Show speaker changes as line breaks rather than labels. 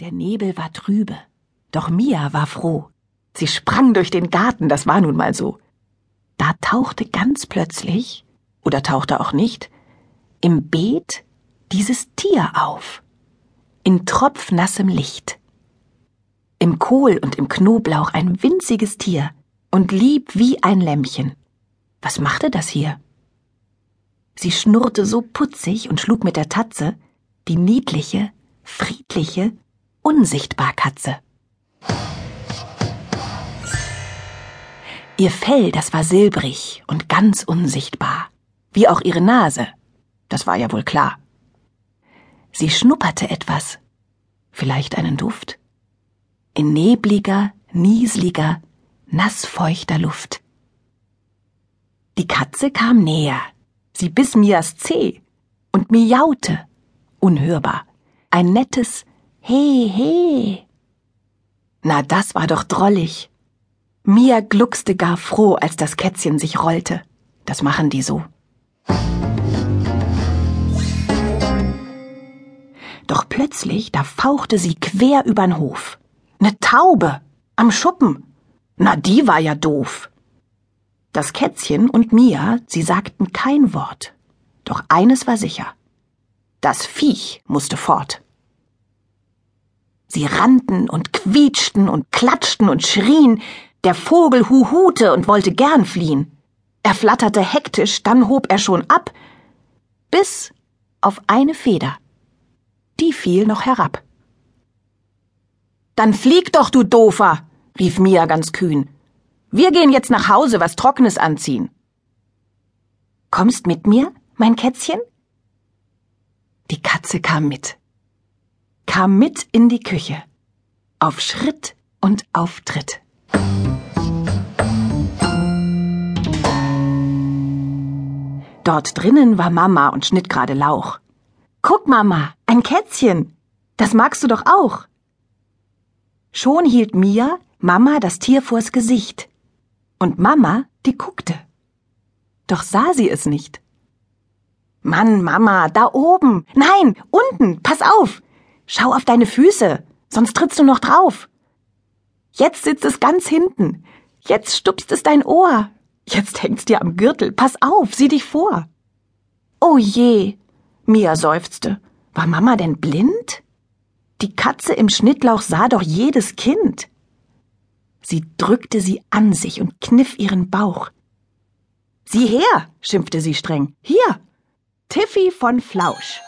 Der Nebel war trübe, doch Mia war froh. Sie sprang durch den Garten, das war nun mal so. Da tauchte ganz plötzlich, oder tauchte auch nicht, im Beet dieses Tier auf. In tropfnassem Licht. Im Kohl und im Knoblauch ein winziges Tier und lieb wie ein Lämmchen. Was machte das hier? Sie schnurrte so putzig und schlug mit der Tatze, die niedliche, friedliche, unsichtbar Katze. Ihr Fell, das war silbrig und ganz unsichtbar, wie auch ihre Nase, das war ja wohl klar. Sie schnupperte etwas, vielleicht einen Duft, in nebliger, niesliger, nassfeuchter Luft. Die Katze kam näher, sie biss Mias Zeh und miaute, unhörbar, ein nettes, He, he. Na, das war doch drollig. Mia gluckste gar froh, als das Kätzchen sich rollte. Das machen die so. Doch plötzlich, da fauchte sie quer übern Hof. Ne Taube am Schuppen. Na, die war ja doof. Das Kätzchen und Mia, sie sagten kein Wort. Doch eines war sicher. Das Viech musste fort. Sie rannten und quietschten und klatschten und schrien. Der Vogel huhute und wollte gern fliehen. Er flatterte hektisch, dann hob er schon ab, bis auf eine Feder. Die fiel noch herab. Dann flieg doch, du Dofer, rief Mia ganz kühn. Wir gehen jetzt nach Hause was Trockenes anziehen. Kommst mit mir, mein Kätzchen? Die Katze kam mit kam mit in die Küche. Auf Schritt und auf Tritt. Dort drinnen war Mama und schnitt gerade Lauch. Guck, Mama, ein Kätzchen. Das magst du doch auch. Schon hielt Mia Mama das Tier vors Gesicht. Und Mama, die guckte. Doch sah sie es nicht. Mann, Mama, da oben. Nein, unten, pass auf. Schau auf deine Füße, sonst trittst du noch drauf. Jetzt sitzt es ganz hinten. Jetzt stupst es dein Ohr. Jetzt hängt's dir am Gürtel. Pass auf, sieh dich vor. Oh je, Mia seufzte. War Mama denn blind? Die Katze im Schnittlauch sah doch jedes Kind. Sie drückte sie an sich und kniff ihren Bauch. Sieh her, schimpfte sie streng. Hier, Tiffy von Flausch.